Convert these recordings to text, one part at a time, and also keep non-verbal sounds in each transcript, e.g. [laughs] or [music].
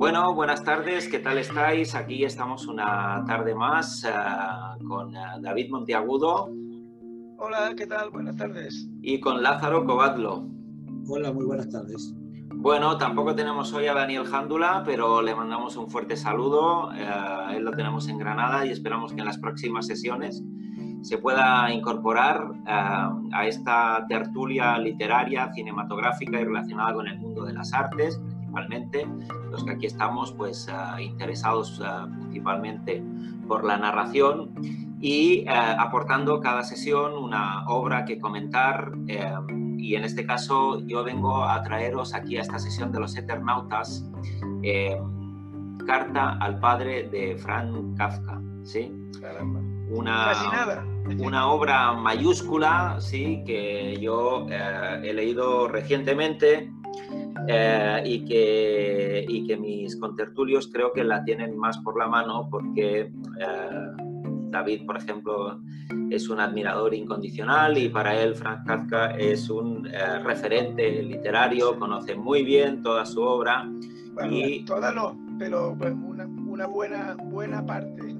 Bueno, buenas tardes, ¿qué tal estáis? Aquí estamos una tarde más uh, con uh, David Monteagudo. Hola, ¿qué tal? Buenas tardes. Y con Lázaro Covadlo. Hola, muy buenas tardes. Bueno, tampoco tenemos hoy a Daniel Jándula, pero le mandamos un fuerte saludo. Uh, él lo tenemos en Granada y esperamos que en las próximas sesiones se pueda incorporar a esta tertulia literaria, cinematográfica y relacionada con el mundo de las artes, principalmente los que aquí estamos pues uh, interesados uh, principalmente por la narración y uh, aportando cada sesión una obra que comentar y en este caso yo vengo a traeros aquí a esta sesión de los Eternautas Carta al padre de Frank Kafka, ¿sí? Caramba. Una, una obra mayúscula, sí, que yo he leído recientemente eh, y, que, y que mis contertulios creo que la tienen más por la mano porque eh, David, por ejemplo, es un admirador incondicional y para él Franz Kafka es un eh, referente literario, conoce muy bien toda su obra. Bueno, y... Toda no, pero una, una buena, buena parte.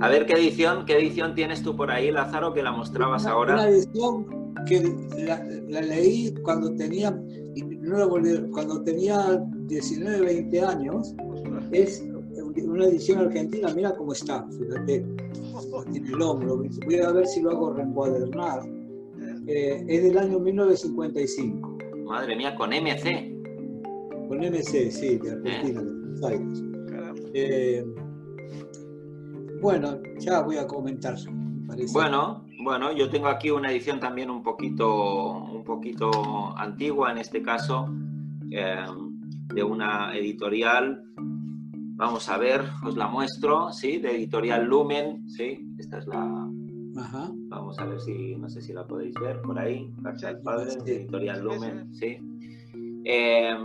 A ver qué edición, qué edición tienes tú por ahí, Lázaro, que la mostrabas una, ahora. Una edición que la, la leí cuando tenía cuando tenía 19, 20 años, es una edición argentina, mira cómo está, fíjate, tiene el hombro, voy a ver si lo hago reencuadernar, eh, es del año 1955. Madre mía, con MC. Con MC, sí, de Argentina, eh. de Buenos Aires. Eh, bueno, ya voy a comentar. Bueno, bueno, yo tengo aquí una edición también un poquito, un poquito antigua, en este caso, eh, de una editorial. Vamos a ver, os la muestro, ¿sí? De editorial Lumen, ¿sí? Esta es la... Ajá. Vamos a ver si, no sé si la podéis ver por ahí. Carta del Padre, de editorial Lumen, ¿sí? Eh,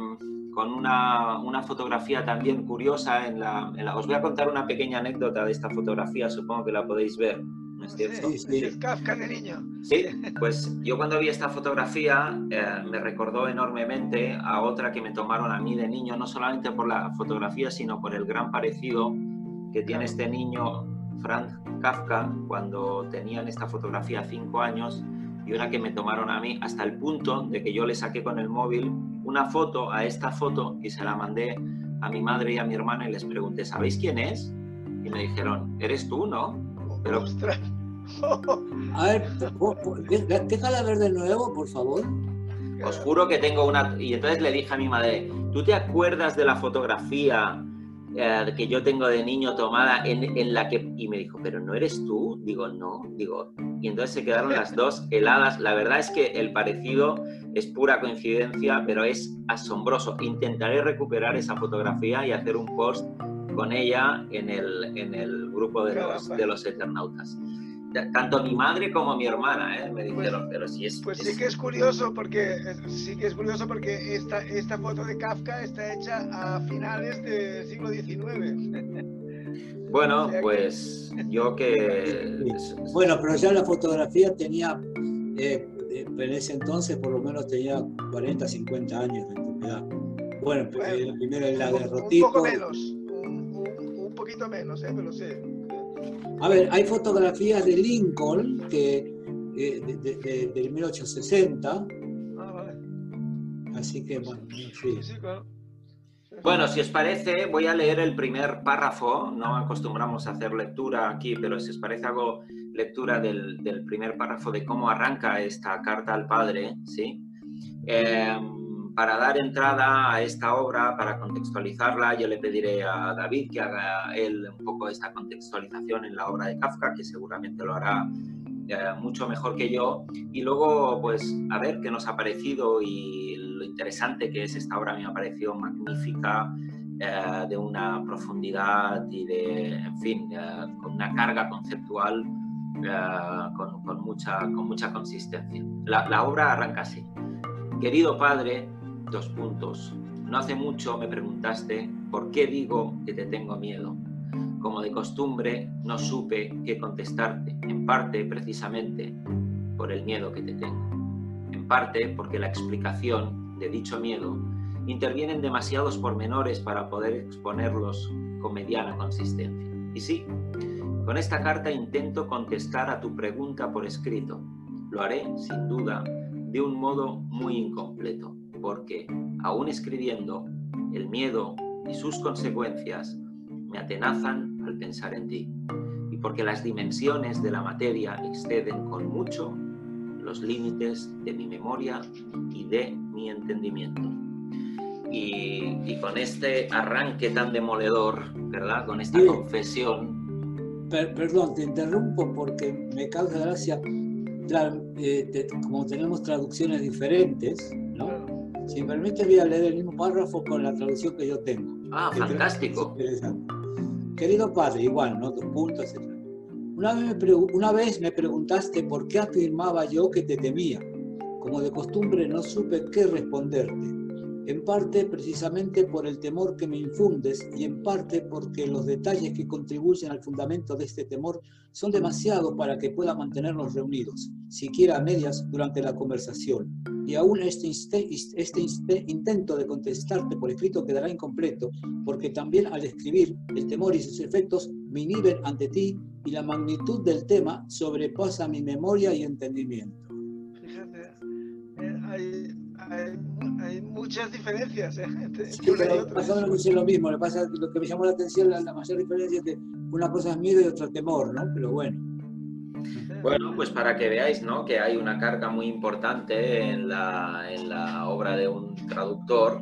con una, una, fotografía también curiosa en la, en la, Os voy a contar una pequeña anécdota de esta fotografía, supongo que la podéis ver. ¿No es cierto? Sí, sí. [laughs] Es Kafka de niño. Sí, pues yo cuando vi esta fotografía eh, me recordó enormemente a otra que me tomaron a mí de niño, no solamente por la fotografía, sino por el gran parecido que tiene este niño, Franz Kafka, cuando tenía en esta fotografía cinco años y una que me tomaron a mí hasta el punto de que yo le saqué con el móvil una foto a esta foto y se la mandé a mi madre y a mi hermana y les pregunté, ¿sabéis quién es? Y me dijeron, eres tú, ¿no? Pero... ¡Ostras! A ver, déjala ver de nuevo, por favor. Os juro que tengo una... Y entonces le dije a mi madre, ¿tú te acuerdas de la fotografía eh, que yo tengo de niño tomada en, en, la que... Y me dijo, ¿pero no eres tú? Digo, no. Digo, y entonces se quedaron las dos heladas. La verdad es que el parecido es pura coincidencia, pero es asombroso. Intentaré recuperar esa fotografía y hacer un post con ella en el, en el grupo de los, de los Eternautas. Tanto mi madre como mi hermana ¿eh? me dijeron, pues, pero si es... Pues es... sí que es curioso porque, sí que es curioso porque esta, esta foto de Kafka está hecha a finales del siglo XIX. [laughs] Bueno, pues yo que... Bueno, pero ya la fotografía tenía, eh, en ese entonces por lo menos tenía 40, 50 años de antigüedad. Bueno, bueno primero el daguerrotipo. Un poco menos, poquito menos, eh, pero sí. A ver, hay fotografías de Lincoln que, eh, de, de, de, del 1860. Ah, vale. Así que, bueno, sí. Sí, sí, claro. Bueno, si os parece, voy a leer el primer párrafo. No acostumbramos a hacer lectura aquí, pero si os parece, hago lectura del, del primer párrafo de cómo arranca esta carta al padre, ¿sí? Eh, para dar entrada a esta obra, para contextualizarla, yo le pediré a David que haga él un poco esta contextualización en la obra de Kafka, que seguramente lo hará eh, mucho mejor que yo. Y luego, pues, a ver qué nos ha parecido y lo interesante que es esta obra, me ha parecido magnífica, eh, de una profundidad y de, en fin, eh, con una carga conceptual con, mucha, con mucha consistencia. La obra arranca así. Querido padre, puntos. No hace mucho me preguntaste por qué digo que te tengo miedo. Como de costumbre, no supe qué contestarte, en parte precisamente por el miedo que te tengo. En parte porque la explicación de dicho miedo intervienen demasiados pormenores para poder exponerlos con mediana consistencia. Y sí, con esta carta intento contestar a tu pregunta por escrito. Lo haré, sin duda, de un modo muy incompleto, porque, aún escribiendo, el miedo y sus consecuencias me atenazan al pensar en ti, y porque las dimensiones de la materia exceden con mucho los límites de mi memoria y de mi entendimiento. Y, con este arranque tan demoledor, ¿verdad? Con esta confesión. perdón, te interrumpo porque me causa gracia, eh, como tenemos traducciones diferentes. Si me permite, voy a leer el mismo párrafo con la traducción que yo tengo. Ah, fantástico. Querido padre, igual, ¿no? Dos puntos, etc. Una vez, me una vez me preguntaste por qué afirmaba yo que te temía. Como de costumbre no supe qué responderte en parte precisamente por el temor que me infundes y en parte porque los detalles que contribuyen al fundamento de este temor son demasiado para que pueda mantenernos reunidos, siquiera a medias durante la conversación. Y aún este, este intento de contestarte por escrito quedará incompleto, porque también al escribir el temor y sus efectos me inhiben ante ti y la magnitud del tema sobrepasa mi memoria y entendimiento. Muchas diferencias. ¿eh? [laughs] Sí, pero pasa lo mismo. Lo, pasa, lo que me llamó la atención, la, la mayor diferencia es que una cosa es miedo y otra temor, ¿no? Pero bueno. Bueno, pues para que veáis ¿no? que hay una carga muy importante en la, en la obra de un traductor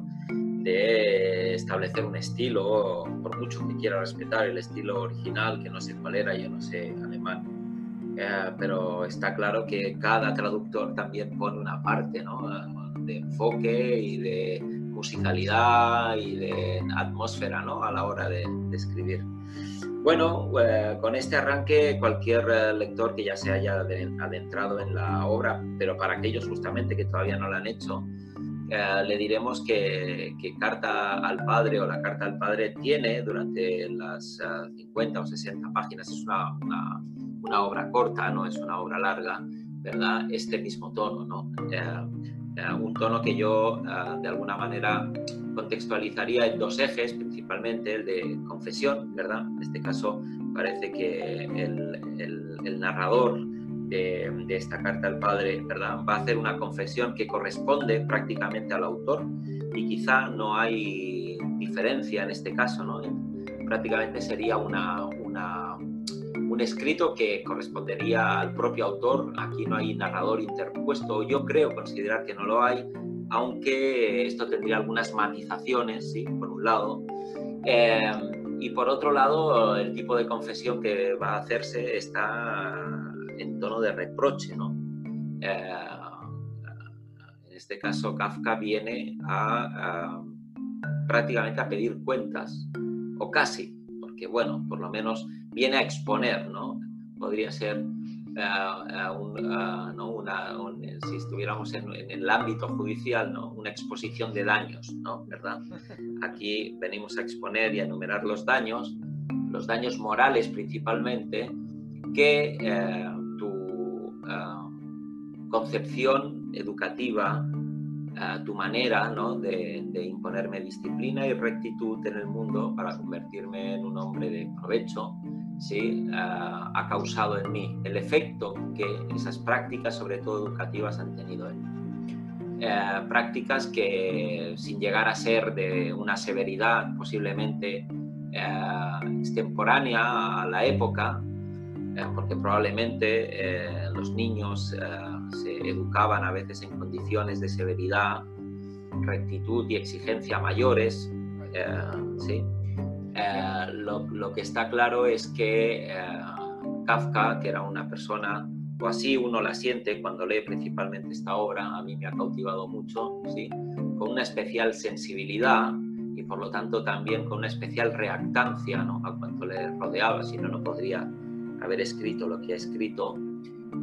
de establecer un estilo, por mucho que quiera respetar el estilo original, que no sé cuál era, yo no sé alemán, eh, pero está claro que cada traductor también pone una parte, ¿no? De enfoque y de musicalidad y de atmósfera ¿no? a la hora de, escribir. Bueno, eh, con este arranque cualquier eh, lector que ya se haya adentrado en la obra, pero para aquellos justamente que todavía no la han hecho, eh, le diremos que, Carta al Padre o la Carta al Padre tiene durante las 50 o 60 páginas, es una, una, una, obra corta, no es una obra larga, ¿verdad? Este mismo tono, ¿no? Un tono que yo eh, de alguna manera contextualizaría en dos ejes, principalmente el de confesión, ¿verdad? En este caso parece que el, narrador de, esta carta al padre, ¿verdad? Va a hacer una confesión que corresponde prácticamente al autor y quizá no hay diferencia en este caso, ¿no? Prácticamente sería una, una un escrito que correspondería al propio autor. Aquí no hay narrador interpuesto. Yo creo considerar que no lo hay, aunque esto tendría algunas matizaciones, ¿sí? por un lado. Eh, y por otro lado, el tipo de confesión que va a hacerse está en tono de reproche. ¿no? Eh, en este caso, Kafka viene a, prácticamente a pedir cuentas, o casi, porque bueno, por lo menos viene a exponer, ¿no? Podría ser eh, eh, un, eh, ¿no? una, si estuviéramos en, el ámbito judicial, ¿no? una exposición de daños, ¿no? ¿verdad? [laughs] Aquí venimos a exponer y a enumerar los daños, los daños morales principalmente, que tu concepción educativa, tu manera ¿no? de, de, imponerme disciplina y rectitud en el mundo para convertirme en un hombre de provecho, ¿sí? Ha causado en mí, el efecto que esas prácticas, sobre todo educativas, han tenido en mí. Eh, prácticas que sin llegar a ser de una severidad posiblemente eh, extemporánea a la época, eh, porque probablemente los niños se educaban a veces en condiciones de severidad, rectitud y exigencia mayores, ¿sí? Eh, lo, que está claro es que eh, Kafka, que era una persona, o así uno la siente cuando lee principalmente esta obra, a mí me ha cautivado mucho, ¿sí? con una especial sensibilidad y por lo tanto también con una especial reactancia ¿no? a cuanto le rodeaba, si no, no podría haber escrito lo que ha escrito.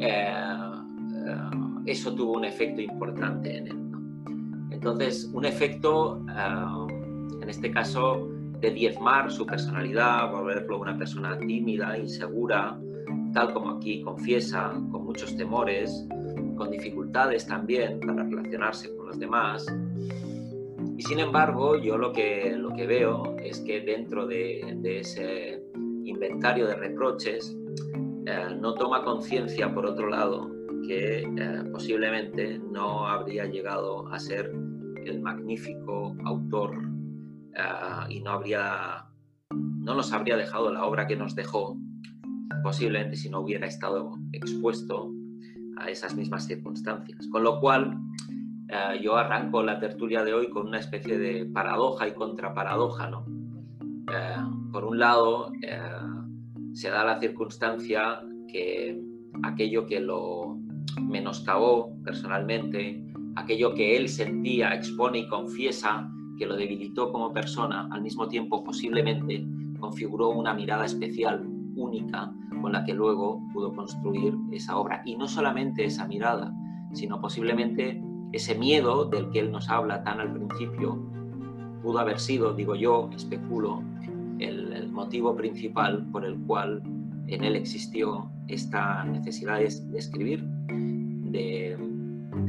Eh, eso tuvo un efecto importante en él. Entonces, un efecto, en este caso, de diezmar su personalidad, volverlo una persona tímida, insegura, tal como aquí confiesa, con muchos temores, con dificultades también para relacionarse con los demás. Y sin embargo, yo lo que, lo que veo es que dentro de, ese inventario de reproches eh, no toma conciencia, por otro lado, que eh, posiblemente no habría llegado a ser el magnífico autor eh, y no habría no nos habría dejado la obra que nos dejó posiblemente si no hubiera estado expuesto a esas mismas circunstancias. Con lo cual, eh, yo arranco la tertulia de hoy con una especie de paradoja y contraparadoja. ¿no? Eh, por un lado, se da la circunstancia que aquello que lo menoscabó personalmente, aquello que él sentía, expone y confiesa que lo debilitó como persona, al mismo tiempo posiblemente configuró una mirada especial, única, con la que luego pudo construir esa obra. Y no solamente esa mirada, sino posiblemente ese miedo del que él nos habla tan al principio, pudo haber sido, digo yo, especulo, el, motivo principal por el cual en él existió esta necesidad de, escribir, de,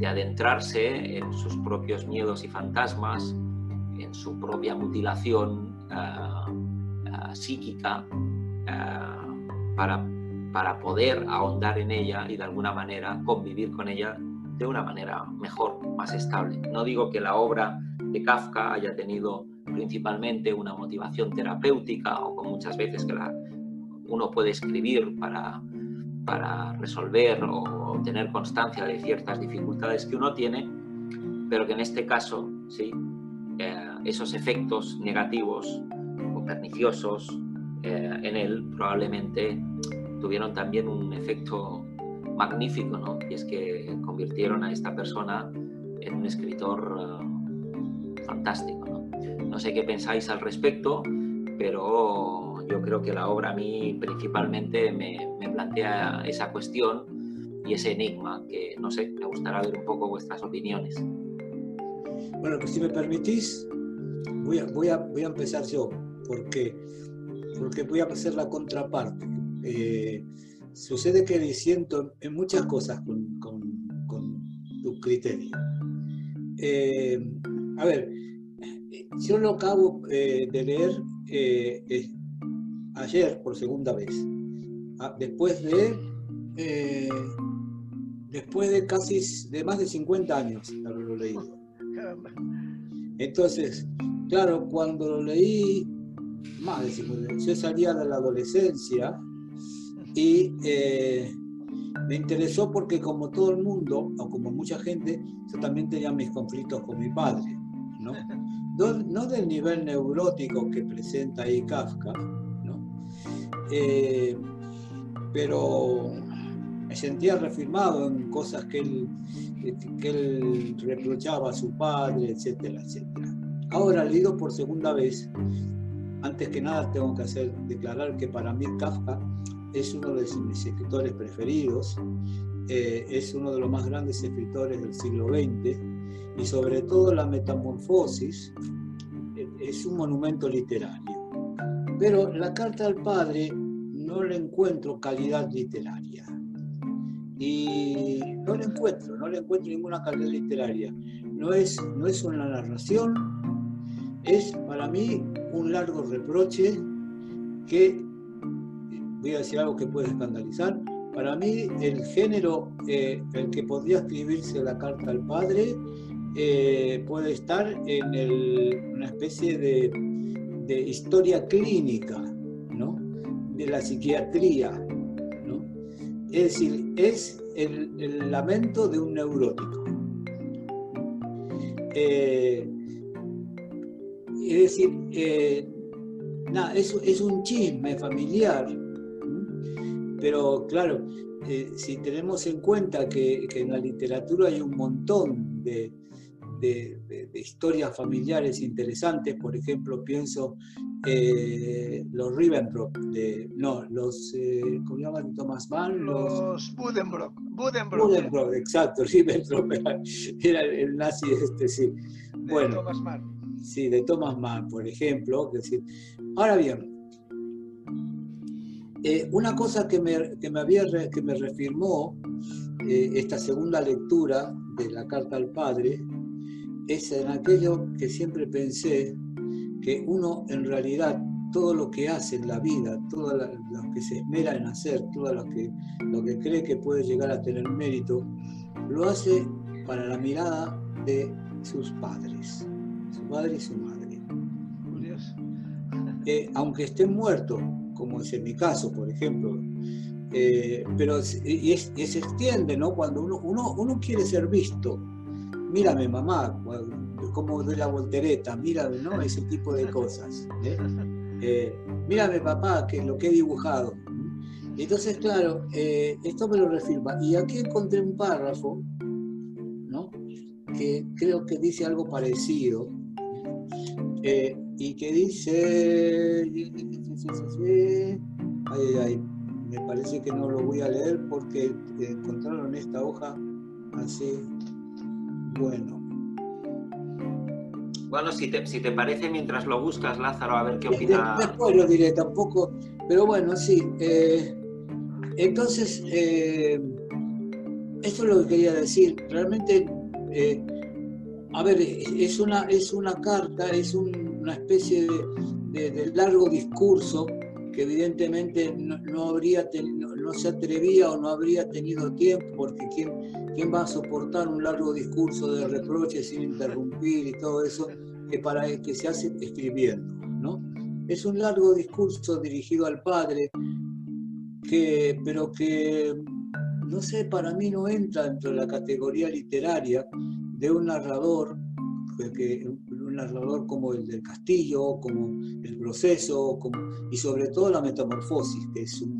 adentrarse en sus propios miedos y fantasmas, en su propia mutilación ah, ah, psíquica, ah, para, para poder ahondar en ella y de alguna manera convivir con ella de una manera mejor, más estable. No digo que la obra de Kafka haya tenido principalmente una motivación terapéutica o como muchas veces que la, uno puede escribir para, para resolver o tener constancia de ciertas dificultades que uno tiene, pero que en este caso, sí, eh, esos efectos negativos o perniciosos eh, en él probablemente tuvieron también un efecto magnífico, ¿no? Y es que convirtieron a esta persona en un escritor eh, fantástico, ¿no? Sé qué pensáis al respecto, pero yo creo que la obra a mí principalmente me, me plantea esa cuestión y ese enigma que, no sé, me gustaría ver un poco vuestras opiniones. Bueno, pues si me permitís, voy a, voy a, voy a empezar yo, porque porque voy a hacer la contraparte. Eh, sucede que diciendo en muchas cosas con, con, tu criterio. Eh, a ver, yo lo acabo eh, de leer ayer por segunda vez, ah, después de después de casi de más de 50 años haberlo leído. Entonces, claro, cuando lo leí más de Yo salía de la adolescencia y eh, me interesó porque como todo el mundo, o como mucha gente, yo también tenía mis conflictos con mi padre, ¿no? No, del nivel neurótico que presenta ahí Kafka, ¿no? Eh, pero me sentía reafirmado en cosas que él, que él reprochaba a su padre, etcétera, etcétera. Ahora, leído por segunda vez, antes que nada tengo que hacer declarar que para mí Kafka es uno de mis escritores preferidos, eh, es uno de los más grandes escritores del siglo XX y sobre todo la metamorfosis eh, es un monumento literario. Pero la carta al padre no le encuentro calidad literaria. Y no le encuentro, no le encuentro ninguna calidad literaria. No es, no es una narración, es para mí un largo reproche que, voy a decir algo que puede escandalizar, para mí el género, eh, el que podría escribirse la carta al padre, eh, puede estar en una especie de, historia clínica, ¿no? de la psiquiatría. Es decir, es el, lamento de un neurótico. Eh, es decir, eh, es, un chisme familiar, pero claro, eh, si tenemos en cuenta que, en la literatura hay un montón de, historias familiares interesantes, por ejemplo, pienso eh, los Ribbentrop, no, los, ¿cómo se llaman? Thomas Mann, los, Budenbrock, Budenbrock. exacto, [laughs] Ribbentrop era, el nazi este, sí. bueno, Thomas Mann sí, de Thomas Mann, por ejemplo. decir, ahora bien, eh, una cosa que me, que me, había, que me refirmó eh, esta segunda lectura de la carta al padre es en aquello que siempre pensé que uno en realidad todo lo que hace en la vida, todo lo que se esmera en hacer, todo lo que, lo que cree que puede llegar a tener mérito, lo hace para la mirada de sus padres, su padre y su madre. [laughs] Eh, aunque estén muertos, como es en mi caso, por ejemplo, eh, pero y, se extiende, ¿no? Cuando uno, uno, uno quiere ser visto, mírame mamá, como de la voltereta, mírame, ¿no? Ese tipo de cosas. ¿eh? Eh, mírame papá, que lo que he dibujado. Entonces, claro, eh, esto me lo refirma. Y aquí encontré un párrafo, ¿no? Que creo que dice algo parecido. y que dice... Ay, ay, me parece que no lo voy a leer porque encontraron esta hoja así. Bueno, bueno, si te, si te parece, mientras lo buscas, Lázaro, a ver qué opina. Después lo diré tampoco, pero bueno, sí. Eh, entonces, eh, esto es lo que quería decir. Realmente, eh, a ver, es una, es una carta, es una especie de, largo discurso que evidentemente no, habría no, se atrevía o no habría tenido tiempo, porque ¿quién, ¿quién va a soportar un largo discurso de reproches sin interrumpir y todo eso que, para, que se hace escribiendo? ¿no? Es un largo discurso dirigido al padre, que, pero que, no sé, para mí no entra dentro de la categoría literaria de un narrador, que, un narrador como el del castillo, como el proceso, como, y sobre todo la metamorfosis, que es un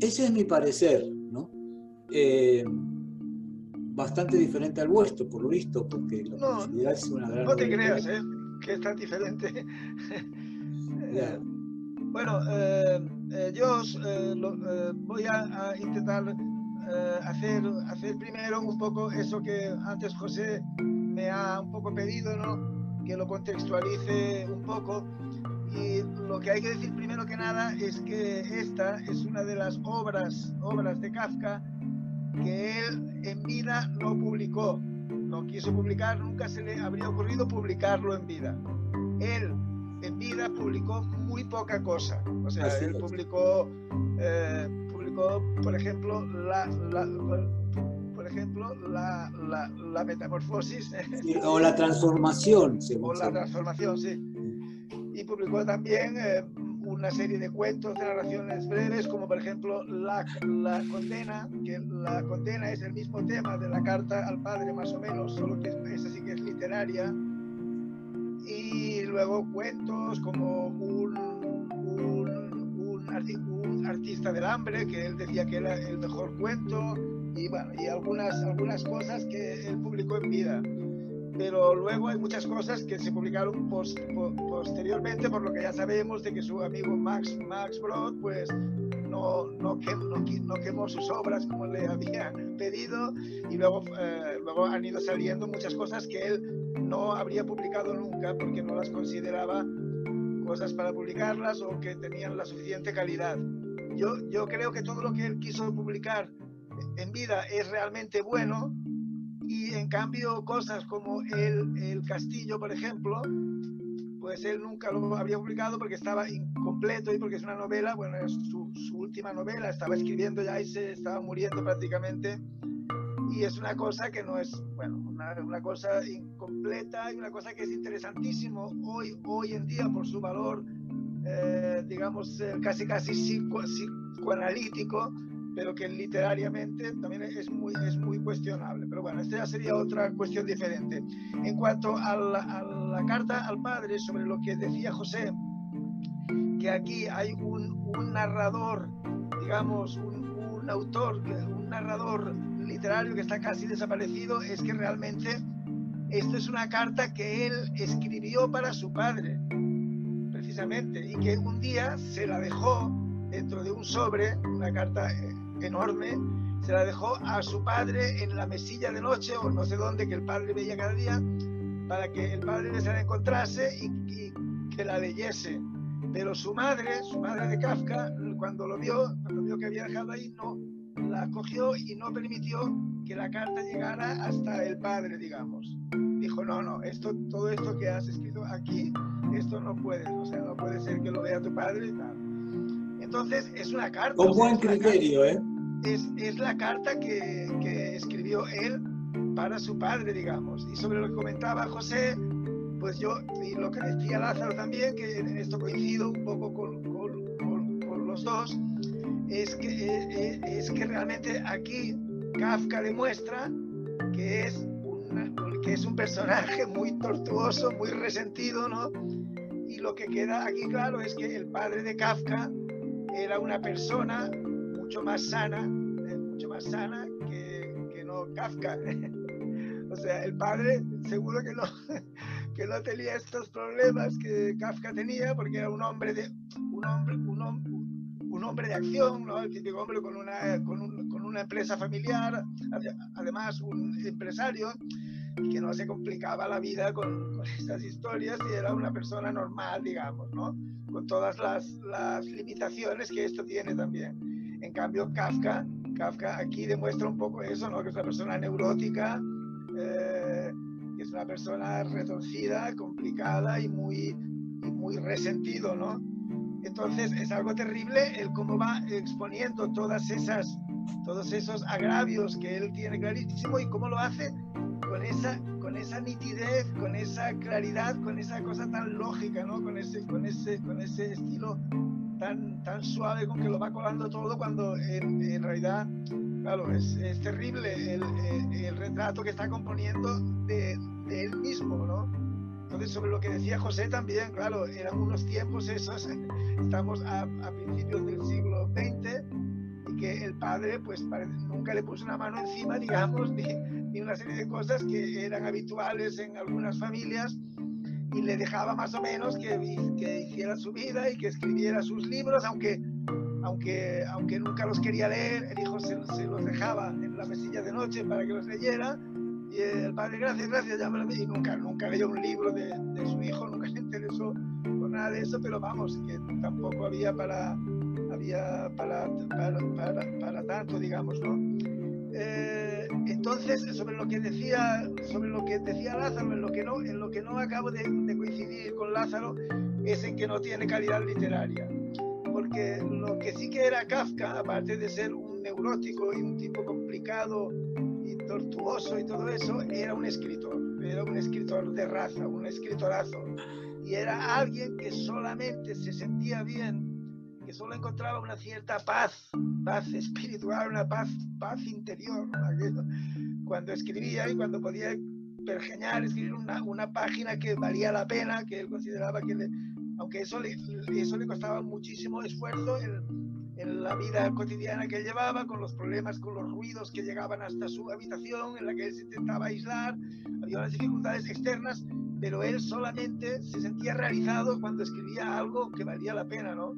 Ese es mi parecer, ¿no? Eh, bastante diferente al vuestro, por lo visto, porque la no, es una gran... No te creas, ¿eh? que es tan diferente. [laughs] Eh, bueno, eh, yo voy a, intentar hacer, hacer primero un poco eso que antes José me ha un poco pedido, ¿no? que lo contextualice un poco. Y lo que hay que decir primero que nada es que esta es una de las obras, obras de Kafka que él en vida no publicó, no quiso publicar, nunca se le habría ocurrido publicarlo en vida. Él en vida publicó muy poca cosa, o sea, él publicó, eh, publicó, por ejemplo, la, por ejemplo, la, la, metamorfosis. o la transformación. [laughs] O la transformación, sí. Y publicó también eh, una serie de cuentos, de narraciones breves, como por ejemplo la, la, condena, que la condena es el mismo tema de la carta al padre más o menos, solo que esa sí que es literaria. Y luego cuentos como un, un, un, artista del hambre, que él decía que era el mejor cuento, y, bueno, y algunas, algunas cosas que él publicó en vida pero luego hay muchas cosas que se publicaron posteriormente, por lo que ya sabemos de que su amigo Max, Max Brod, pues no, no, no, quemó sus obras como le habían pedido y luego, eh, luego han ido saliendo muchas cosas que él no habría publicado nunca porque no las consideraba cosas para publicarlas o que tenían la suficiente calidad. Yo, yo creo que todo lo que él quiso publicar en vida es realmente bueno, y en cambio cosas como el, el castillo, por ejemplo, pues él nunca lo habría publicado porque estaba incompleto y porque es una novela, bueno, es su, su, última novela, estaba escribiendo ya y se estaba muriendo prácticamente. Y es una cosa que no es, bueno, una, una cosa incompleta y una cosa que es interesantísimo hoy, hoy en día por su valor, eh, digamos, eh, casi casi psico, psicoanalítico, pero que literariamente también es muy, es muy cuestionable. Pero bueno, esta ya sería otra cuestión diferente. En cuanto a la, carta al padre sobre lo que decía José, que aquí hay un, un narrador, digamos, un, un, autor, un narrador literario que está casi desaparecido, es que realmente esta es una carta que él escribió para su padre, precisamente, y que un día se la dejó dentro de un sobre, una carta eh, enorme, se la dejó a su padre en la mesilla de noche o no sé dónde que el padre veía cada día para que el padre se la encontrase y, que la leyese. Pero su madre, su madre de Kafka, cuando lo vio, cuando vio que había dejado ahí, no la cogió y no permitió que la carta llegara hasta el padre, digamos. dijo, no, no, esto, todo esto que has escrito aquí, esto no puede, o sea, no puede ser que lo vea tu padre y tal. Entonces, es una carta. Con buen criterio, ¿eh? Es, es, la carta que, que, escribió él para su padre, digamos. Y sobre lo que comentaba José, pues yo, y lo que decía Lázaro también, que en esto coincido un poco con, con, con, los dos, es que, eh, eh, es que realmente aquí Kafka demuestra que es, una, que es un personaje muy tortuoso, muy resentido, ¿no? Y lo que queda aquí claro es que el padre de Kafka era una persona mucho más sana, eh, mucho más sana que, que no Kafka. [laughs] o sea, el padre seguro que no, [laughs] que no tenía estos problemas que Kafka tenía porque era un hombre de un hombre, un hombre, un hombre de acción, ¿no? el típico hombre con una, con, un, con una empresa familiar, además un empresario que no se complicaba la vida con, con, estas historias y era una persona normal, digamos, ¿no? Con todas las, las, limitaciones que esto tiene también. En cambio, Kafka, Kafka aquí demuestra un poco eso, ¿no? que es una persona neurótica, eh, que es una persona retorcida, complicada y muy, muy resentido, ¿no? Entonces es algo terrible el cómo va exponiendo todas esas, todos esos agravios que él tiene clarísimo y cómo lo hace con esa, con esa nitidez, con esa claridad, con esa cosa tan lógica, ¿no? Con ese, con ese, con ese estilo tan, tan suave con que lo va colando todo cuando en, en realidad, claro, es, es terrible el, el, el, retrato que está componiendo de, de él mismo, ¿no? Entonces, sobre lo que decía José también, claro, eran unos tiempos esos, estamos a, a principios del siglo XX, y que el padre, pues, nunca le puso una mano encima, digamos, [laughs] ni, ni una serie de cosas que eran habituales en algunas familias, y le dejaba más o menos que, que hiciera su vida y que escribiera sus libros, aunque, aunque, aunque nunca los quería leer, el hijo se, se los dejaba en la mesilla de noche para que los leyera, y el padre, gracias, gracias, ya me lo y nunca, nunca leyó un libro de, de, su hijo, nunca le interesó por nada de eso, pero vamos, que tampoco había para, había para, para, para, para tanto, digamos, ¿no? Eh, entonces, sobre lo que decía, sobre lo que decía Lázaro, en lo que no, en lo que no acabo de, de coincidir con Lázaro, es en que no tiene calidad literaria. Porque lo que sí que era Kafka, aparte de ser un neurótico y un tipo complicado tortuoso y todo eso, era un escritor, era un escritor de raza, un escritorazo. Y era alguien que solamente se sentía bien, que solo encontraba una cierta paz, paz espiritual, una paz, paz interior, cuando escribía y cuando podía pergeñar, escribir una, una página que valía la pena, que él consideraba que, le, aunque eso le, eso le costaba muchísimo esfuerzo, en la vida cotidiana que llevaba, con los problemas, con los ruidos que llegaban hasta su habitación, en la que él se intentaba aislar, había unas dificultades externas, pero él solamente se sentía realizado cuando escribía algo que valía la pena, ¿no?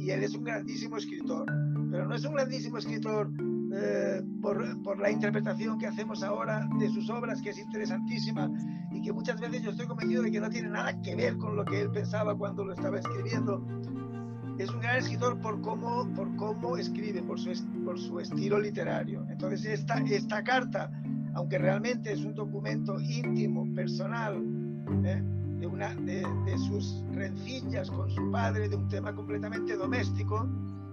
Y él es un grandísimo escritor, pero no es un grandísimo escritor eh, por, por, la interpretación que hacemos ahora de sus obras, que es interesantísima y que muchas veces yo estoy convencido de que no tiene nada que ver con lo que él pensaba cuando lo estaba escribiendo, es un gran escritor por cómo, por cómo escribe, por su, por su estilo literario. Entonces, esta, esta carta, aunque realmente es un documento íntimo, personal, ¿eh? De, una, de, de, sus rencillas con su padre, de un tema completamente doméstico,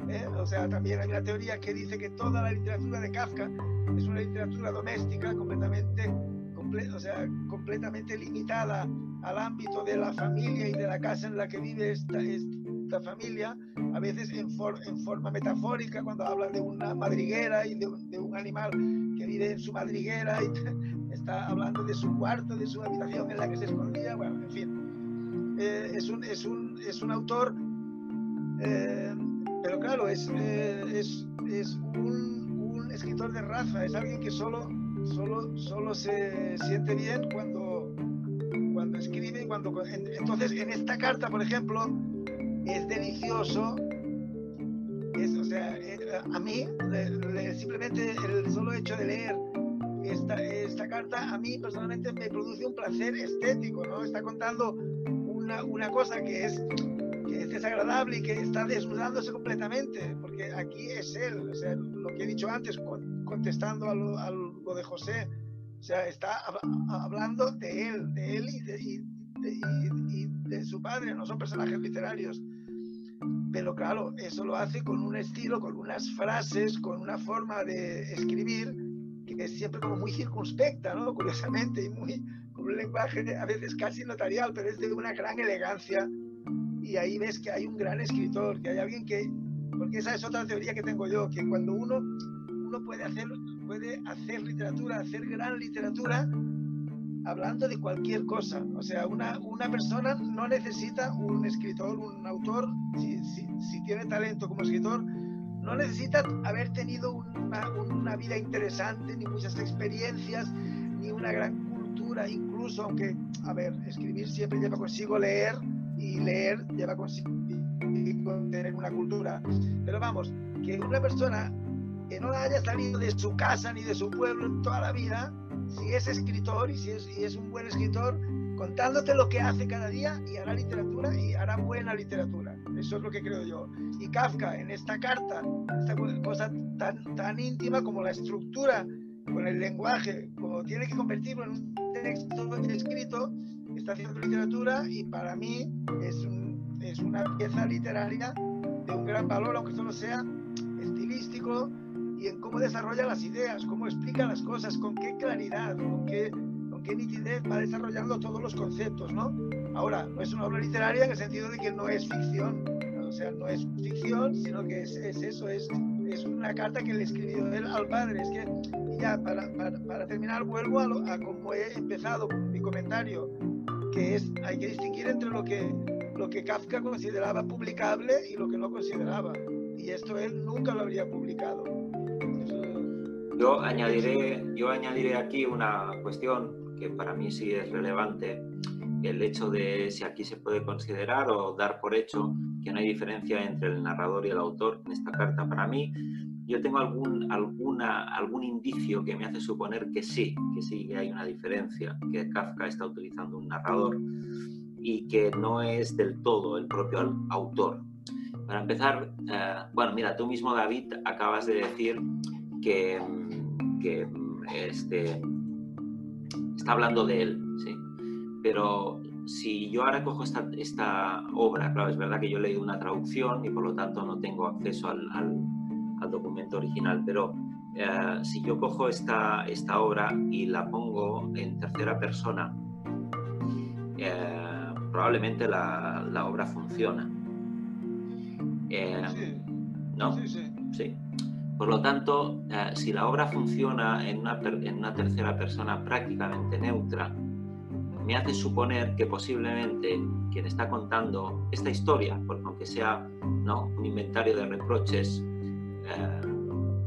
¿eh? o sea, también hay una teoría que dice que toda la literatura de Kafka es una literatura doméstica completamente, comple o sea, completamente limitada al ámbito de la familia y de la casa en la que vive esta, esta familia, a veces en, for, en, forma metafórica, cuando habla de una madriguera y de un, de un, animal que vive en su madriguera y está hablando de su cuarto, de su habitación en la que se escondía, bueno, en fin. Eh, es, un, es, un, es un autor, eh, pero claro, es, eh, es, es un, un, escritor de raza, es alguien que solo, solo, solo se siente bien cuando, cuando escribe, cuando, entonces en esta carta, por ejemplo, es delicioso. Es, o sea, eh, a mí, le, simplemente el solo hecho de leer esta, esta, carta, a mí personalmente me produce un placer estético, ¿no? Está contando una, una cosa que es, que es desagradable y que está desnudándose completamente, porque aquí es él, o sea, lo que he dicho antes, con, contestando a lo, a lo de José, O sea, está hablando de él, de él y de, y de su padre, no son personajes literarios. Pero claro, eso lo hace con un estilo, con unas frases, con una forma de escribir es siempre como muy circunspecta, ¿no? Curiosamente, y muy, con un lenguaje a veces casi notarial, pero es de una gran elegancia. Y ahí ves que hay un gran escritor, que hay alguien que, porque esa es otra teoría que tengo yo, que cuando uno, uno puede, hacer, puede hacer literatura, hacer gran literatura, hablando de cualquier cosa. O sea, una, una persona no necesita un escritor, un autor, si, si, tiene talento como escritor, no necesita haber tenido una, una, vida interesante, ni muchas experiencias, ni una gran cultura, incluso aunque, a ver, escribir siempre lleva consigo leer y leer lleva consigo tener una cultura. Pero vamos, que una persona que no haya salido de su casa ni de su pueblo en toda la vida, si es escritor y si y es un buen escritor, contándote lo que hace cada día y hará literatura y hará buena literatura. Eso es lo que creo yo. Y Kafka en esta carta, esta cosa tan, tan íntima como la estructura con el lenguaje, como tiene que convertirlo en un texto escrito, está haciendo literatura y para mí es, un, es una pieza literaria de un gran valor, aunque solo sea estilístico, y en cómo desarrolla las ideas, cómo explica las cosas, con qué claridad, con qué, qué nitidez va desarrollando todos los conceptos, ¿no? Ahora, no es una obra literaria en el sentido de que no es ficción, o sea, no es ficción, sino que es, es eso, es, es una carta que le escribió él al padre. Es que, ya, para, para, para terminar, vuelvo a, a cómo he empezado mi comentario, que es, hay que distinguir entre lo que, lo que Kafka consideraba publicable y lo que no consideraba. Y esto él nunca lo habría publicado. Yo añadiré, yo añadiré aquí una cuestión que para mí sí es relevante, el hecho de si aquí se puede considerar o dar por hecho que no hay diferencia entre el narrador y el autor en esta carta. Para mí, yo tengo algún, alguna, algún indicio que me hace suponer que sí, que sí hay una diferencia, que Kafka está utilizando un narrador y que no es del todo el propio autor. Para empezar, eh, bueno, mira, tú mismo, David, acabas de decir que, que este, está hablando de él, ¿sí? Pero si yo ahora cojo esta, esta, obra, claro, es verdad que yo he leído una traducción y por lo tanto no tengo acceso al, al, documento original, pero eh, si yo cojo esta, esta obra y la pongo en tercera persona, eh, probablemente la, la, obra funciona. Eh, sí. ¿No? Sí, sí. sí. Por lo tanto, eh, si la obra funciona en una, en una, tercera persona prácticamente neutra, me hace suponer que posiblemente quien está contando esta historia, porque aunque sea ¿no? un inventario de reproches eh,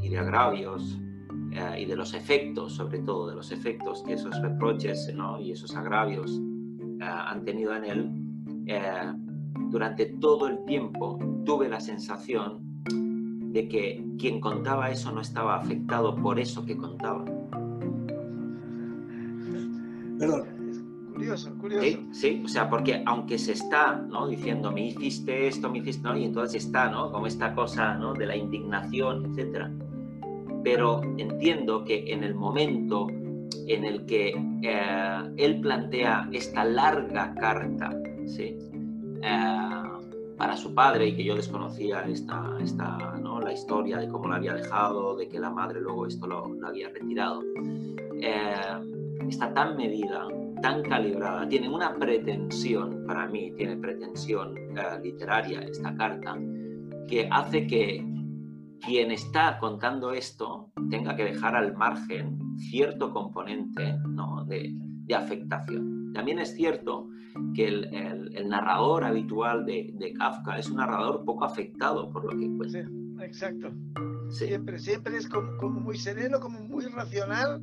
y de agravios eh, y de los efectos, sobre todo de los efectos que esos reproches ¿no? y esos agravios han tenido en él, durante todo el tiempo tuve la sensación de que quien contaba eso no estaba afectado por eso que contaba. Perdón. Curioso, curioso. ¿Sí? ¿Sí? o sea, porque aunque se está ¿no? diciendo, me hiciste esto, me hiciste, ¿no? y entonces está, ¿no? Como esta cosa, ¿no? De la indignación, etcétera. Pero entiendo que en el momento en el que eh, él plantea esta larga carta, ¿sí? Eh, para su padre y que yo desconocía esta, esta, ¿no? la historia de cómo lo había dejado, de que la madre luego esto lo, había retirado. Eh, está tan medida, tan calibrada, tiene una pretensión, para mí tiene pretensión eh, literaria esta carta, que hace que quien está contando esto tenga que dejar al margen cierto componente ¿no? de afectación. También es cierto que el, narrador habitual de, Kafka es un narrador poco afectado por lo que. Sí, exacto. Siempre, siempre es como, muy sereno, como muy racional,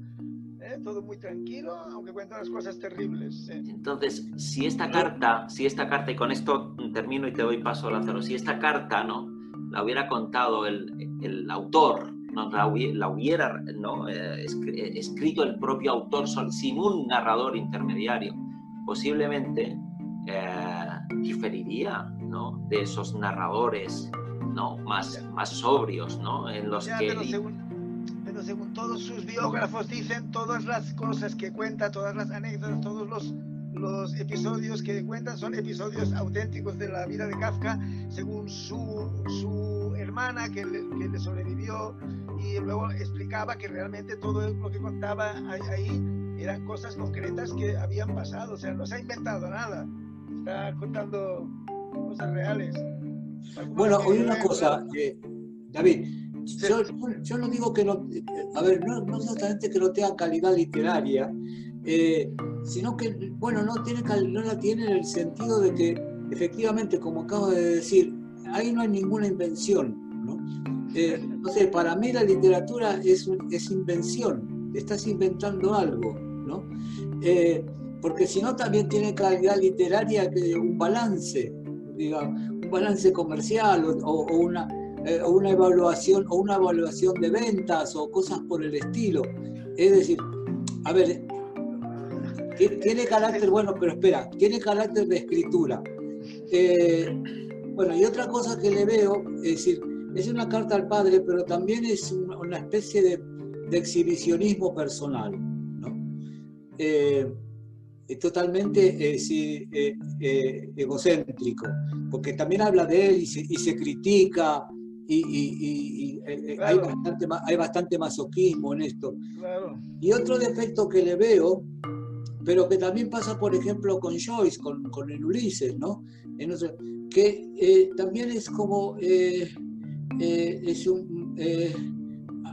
¿eh? todo muy tranquilo, aunque cuenta las cosas terribles. Entonces, si esta carta, si esta carta, y con esto termino y te doy paso, Lázaro, si esta carta no la hubiera contado el, el autor, no, la, hubiera, ¿no? Eh, escrito el propio autor sin un narrador intermediario, posiblemente eh, diferiría ¿no? de esos narradores ¿no? más, más sobrios, ¿no? en los que... Pero según, pero según todos sus biógrafos dicen, todas las cosas que cuenta, todas las anécdotas, todos los, los episodios que cuentan son episodios auténticos de la vida de Kafka, según su, su hermana que le, que le sobrevivió y luego explicaba que realmente todo lo que contaba ahí eran cosas concretas que habían pasado, o sea, no se ha inventado nada, está contando cosas reales. Bueno, hoy una cosa, eh, David, yo, yo, no digo que no, a ver, no, no exactamente que no tenga calidad literaria, eh, sino que, bueno, no, tiene, no la tiene en el sentido de que, efectivamente, como acabo de decir, ahí no hay ninguna invención. ¿no? Eh, sé, para mí la literatura es, es invención, estás inventando algo, ¿no? Eh, porque si no también tiene calidad literaria que un balance, digamos, un balance comercial o, una, eh, una evaluación o una evaluación de ventas o cosas por el estilo. Es decir, a ver, tiene carácter, bueno, pero espera, tiene carácter de escritura. Eh, bueno, y otra cosa que le veo, es decir, es una carta al padre, pero también es una especie de, de exhibicionismo personal, ¿no? Eh, totalmente eh, egocéntrico, porque también habla de él y se, y se critica, y, hay, bastante, hay bastante masoquismo en esto. Y otro defecto que le veo pero que también pasa, por ejemplo, con Joyce, con, con el Ulises, ¿no? Que eh, también es como, eh, eh, es un,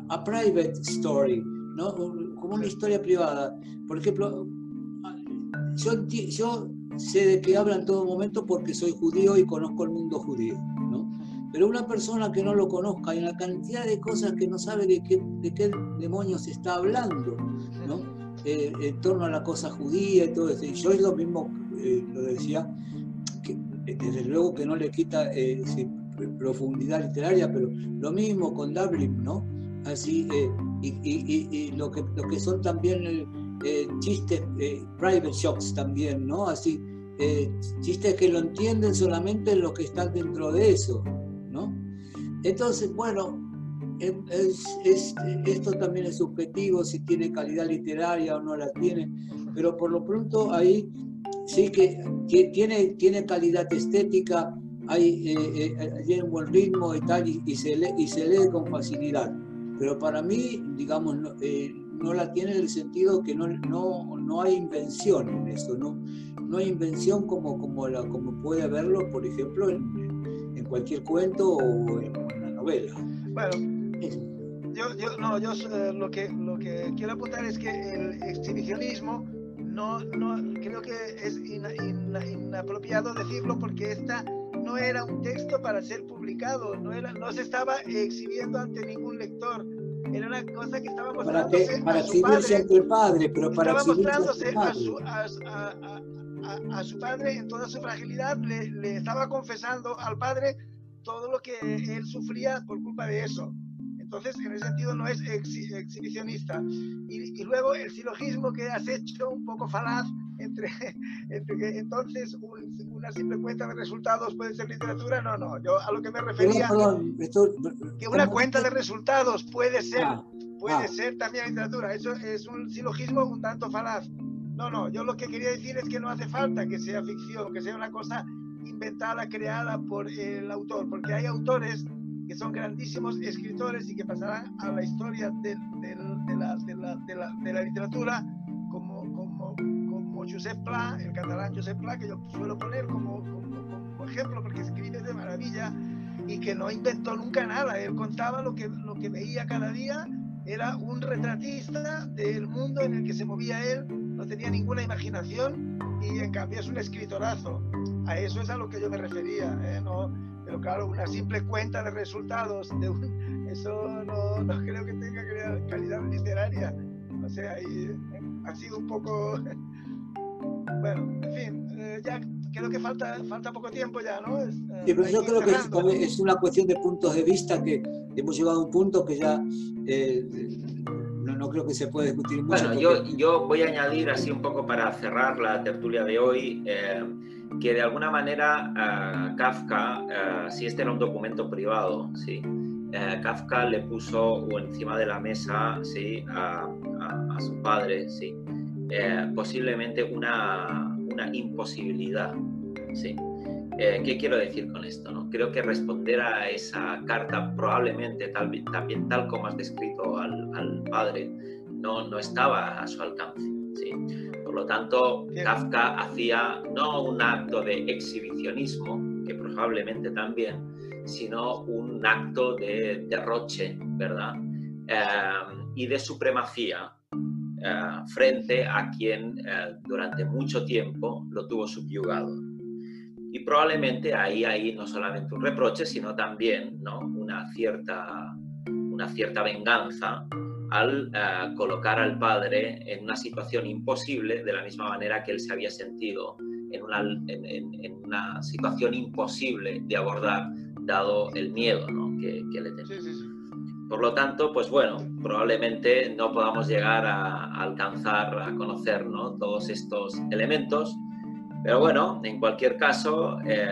a private story, ¿no? Como una historia privada. Por ejemplo, yo, yo sé de qué habla en todo momento porque soy judío y conozco el mundo judío, ¿no? Pero una persona que no lo conozca y la cantidad de cosas que no sabe de qué, de qué demonios está hablando, ¿no? Eh, en torno a la cosa judía y todo eso. Y yo es lo mismo, eh, lo decía, eh, desde luego que no le quita profundidad literaria, pero lo mismo con Dublin, ¿no? Así, y, y, y, lo, que, lo que son también chistes, private jokes también, ¿no? Así, chistes que lo entienden solamente los que están dentro de eso, ¿no? Entonces, bueno, es, esto también es subjetivo, si tiene calidad literaria o no la tiene, pero por lo pronto ahí sí que, tiene, tiene calidad estética, hay, eh, eh un buen ritmo y tal, y, se lee, y se lee con facilidad. Pero para mí, digamos, no, eh, no la tiene en el sentido que no, no, no hay invención en eso, no, no hay invención como, como, la, como puede haberlo, por ejemplo, en, en cualquier cuento o en una novela. Bueno, yo, yo, no, yo eh, lo, que, lo que quiero apuntar es que el exhibicionismo no, no creo que es inapropiado decirlo porque esta no era un texto para ser publicado, no, era, no se estaba exhibiendo ante ningún lector. Era una cosa que estaba mostrándose para, para a su padre, ante el padre, pero para estaba mostrándose a su, a, a, a, su padre en toda su fragilidad, le, le estaba confesando al padre todo lo que él sufría por culpa de eso. Entonces, en ese sentido no es exhibicionista. Y, luego el silogismo que has hecho, un poco falaz, entre, [laughs] entre que entonces una simple cuenta de resultados puede ser literatura, no, no, yo a lo que me refería, que una cuenta de resultados puede ser, ah, puede ah. ser también literatura, eso es un silogismo un tanto falaz. No, no, yo lo que quería decir es que no hace falta que sea ficción, que sea una cosa inventada, creada por el autor, porque hay autores que son grandísimos escritores y que pasarán a la historia de, de, la, de la, literatura, como, como, como Josep Pla, el catalán Josep Pla, que yo suelo poner como, como, ejemplo porque escribe de maravilla y que no inventó nunca nada, él contaba lo que, lo que veía cada día, era un retratista del mundo en el que se movía él, no tenía ninguna imaginación y en cambio es un escritorazo. A eso es a lo que yo me refería, ¿eh? no, pero claro, una simple cuenta de resultados, de eso no, no, creo que tenga calidad literaria. O sea, ahí eh, ha sido un poco... [laughs] Bueno, en fin, eh, ya creo que falta, falta poco tiempo ya, ¿no? Es, eh, sí, pero yo creo que es, es, una cuestión de puntos de vista que hemos llegado a un punto que ya no, no, creo que se pueda discutir mucho. Bueno, yo, yo voy a añadir así un poco para cerrar la tertulia de hoy que de alguna manera uh, Kafka, uh, si este era un documento privado, ¿sí? eh, Kafka le puso encima de la mesa ¿sí? a, su padre ¿sí? Eh, posiblemente una, una imposibilidad. ¿sí? Eh, ¿Qué quiero decir con esto? No? Creo que responder a esa carta probablemente tal, también tal como has descrito al, al padre no, no, estaba a su alcance. ¿sí? Por lo tanto, Kafka hacía no un acto de exhibicionismo, que probablemente también, sino un acto de derroche, ¿verdad? Eh, y de supremacía eh, frente a quien durante mucho tiempo lo tuvo subyugado. Y probablemente ahí hay no solamente un reproche, sino también ¿no? una, cierta, una cierta venganza al eh, colocar al padre en una situación imposible, de la misma manera que él se había sentido en una, en, una situación imposible de abordar, dado el miedo ¿no? que, que, le tenía. Por lo tanto, pues bueno, probablemente no podamos llegar a, a alcanzar, a conocer ¿no? todos estos elementos, pero bueno, en cualquier caso, eh,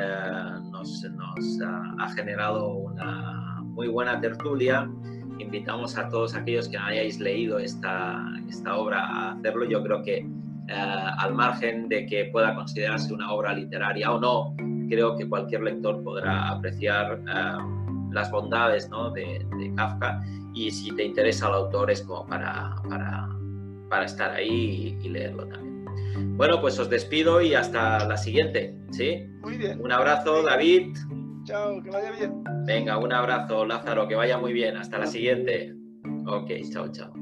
nos, ha, generado una muy buena tertulia. Invitamos a todos aquellos que no hayáis leído esta, esta obra a hacerlo. Yo creo que eh, al margen de que pueda considerarse una obra literaria o no, creo que cualquier lector podrá apreciar eh, las bondades ¿no? de, Kafka y si te interesa el autor es como para, para, para estar ahí y leerlo también. Bueno, pues os despido y hasta la siguiente, ¿sí? Muy bien. Un abrazo, David. Chao, que vaya bien. Venga, un abrazo, Lázaro, que vaya muy bien. Hasta la siguiente. Ok, chao, chao.